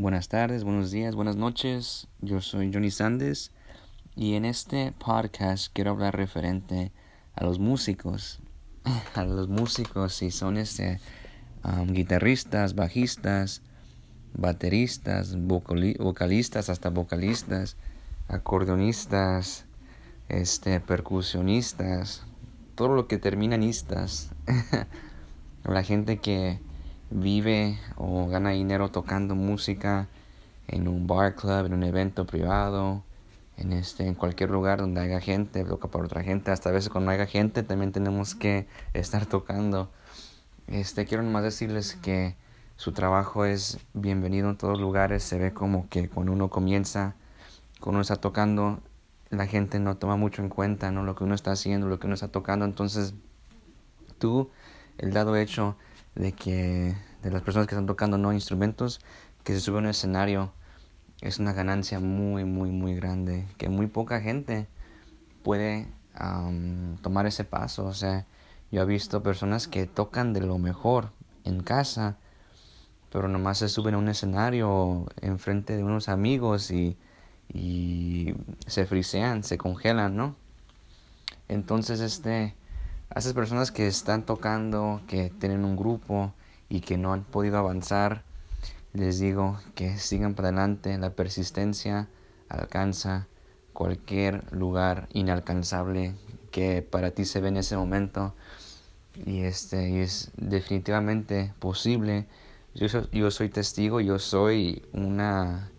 Buenas tardes, buenos días, buenas noches. Yo soy Johnny Sandes y en este podcast quiero hablar referente a los músicos. A los músicos, si son este, guitarristas, bajistas, bateristas, vocalistas, hasta vocalistas, acordeonistas, este, percusionistas, todo lo que terminan istas. La gente que vive o gana dinero tocando música en un bar club, en un evento privado, en este, en cualquier lugar donde haya gente, toca para otra gente, hasta a veces cuando haya gente también tenemos que estar tocando. Este, quiero nomás decirles que su trabajo es bienvenido en todos lugares, se ve como que cuando uno comienza, cuando uno está tocando, la gente no toma mucho en cuenta, ¿no? Lo que uno está haciendo, lo que uno está tocando, entonces tú, el dado hecho de que de las personas que están tocando no instrumentos que se suben a un escenario es una ganancia muy muy muy grande que muy poca gente puede tomar ese paso. O sea yo he visto personas que tocan de lo mejor en casa pero nomás se suben a un escenario enfrente de unos amigos y, y se frisean se congelan no entonces este a esas personas que están tocando, que tienen un grupo y que no han podido avanzar, les digo que sigan para adelante. La persistencia alcanza cualquier lugar inalcanzable que para ti se ve en ese momento. Y este es definitivamente posible. Yo yo soy testigo, yo soy una...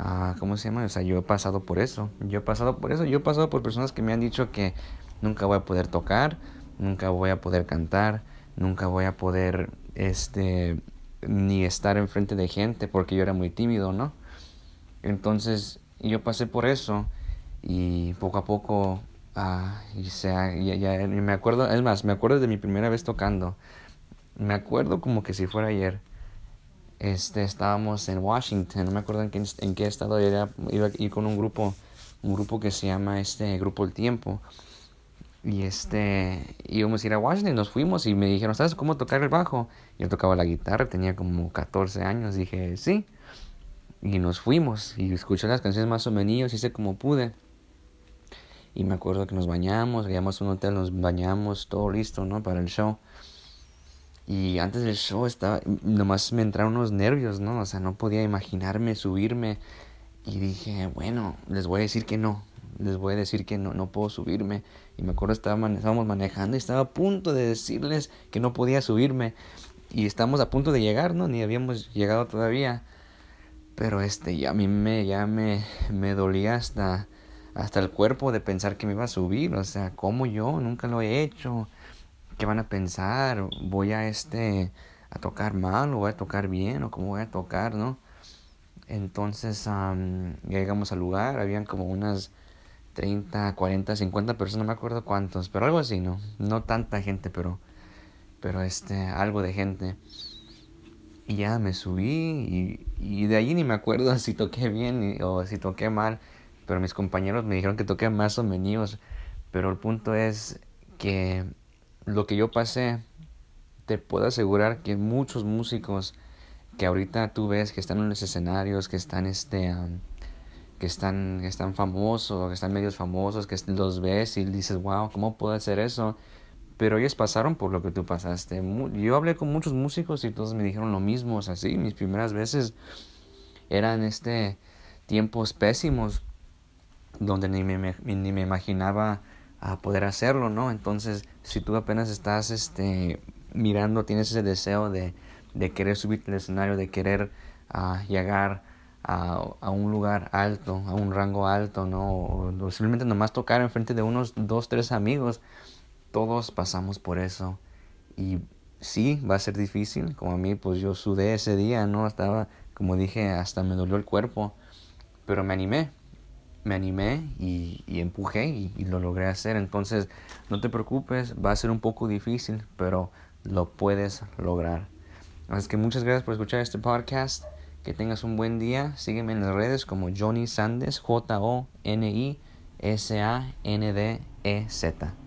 Uh, ¿Cómo se llama? O sea, yo he pasado por eso. Yo he pasado por eso. Yo he pasado por personas que me han dicho que nunca voy a poder tocar, nunca voy a poder cantar, nunca voy a poder este ni estar enfrente de gente porque yo era muy tímido, ¿no? Entonces yo pasé por eso y poco a poco ah, y sea, ya, ya, me acuerdo, es más, me acuerdo de mi primera vez tocando. Me acuerdo como que si fuera ayer. Este, estábamos en Washington, no me acuerdo en qué, en qué estado era, iba a ir con un grupo, un grupo que se llama este Grupo El Tiempo y este, íbamos a ir a Washington, nos fuimos y me dijeron, ¿sabes cómo tocar el bajo? Yo tocaba la guitarra, tenía como 14 años, dije, sí. Y nos fuimos y escuché las canciones más o menos, hice como pude. Y me acuerdo que nos bañamos, llegamos a un hotel, nos bañamos, todo listo, ¿no? Para el show. Y antes del show estaba, nomás me entraron unos nervios, ¿no? O sea, no podía imaginarme subirme. Y dije, bueno, les voy a decir que no, les voy a decir que no, no puedo subirme. Y me acuerdo estaba estábamos manejando y estaba a punto de decirles que no podía subirme. Y estamos a punto de llegar, ¿no? Ni habíamos llegado todavía. Pero este, ya a mí me, ya me, me dolía hasta, hasta el cuerpo de pensar que me iba a subir. O sea, ¿cómo yo? Nunca lo he hecho. ¿Qué van a pensar? ¿Voy a este, a tocar mal o voy a tocar bien o cómo voy a tocar, no? Entonces llegamos al lugar, habían como unas 30, 40, 50 personas, no me acuerdo cuántos, pero algo así, ¿no? No tanta gente, pero, pero este, algo de gente. Y ya me subí y, y de allí ni me acuerdo si toqué bien o si toqué mal, pero mis compañeros me dijeron que toqué más o menos. Pero el punto es que lo que yo pasé, te puedo asegurar que muchos músicos que ahorita tú ves que están en los escenarios, que están este que están, que están famosos, que están medios famosos, que los ves y dices, wow, ¿cómo puedo hacer eso? Pero ellos pasaron por lo que tú pasaste. Yo hablé con muchos músicos y todos me dijeron lo mismo. O sea, sí, mis primeras veces eran este tiempos pésimos donde ni me, ni me imaginaba a poder hacerlo, ¿no? Entonces, si tú apenas estás este, mirando, tienes ese deseo de, de querer subirte al escenario, de querer uh, llegar a, un lugar alto, a un rango alto, ¿no? O, simplemente nomás tocar enfrente de unos dos, tres amigos. Todos pasamos por eso. Y sí, va a ser difícil. Como a mí, pues yo sudé ese día, ¿no? Estaba, como dije, hasta me dolió el cuerpo. Pero me animé. Me animé y, y empujé y, y, lo logré hacer. Entonces, no te preocupes, va a ser un poco difícil, pero lo puedes lograr. Así que muchas gracias por escuchar este podcast. Que tengas un buen día. Sígueme en las redes como Johnny Sandes, J-O-N-I-S-A-N-D-E-Z.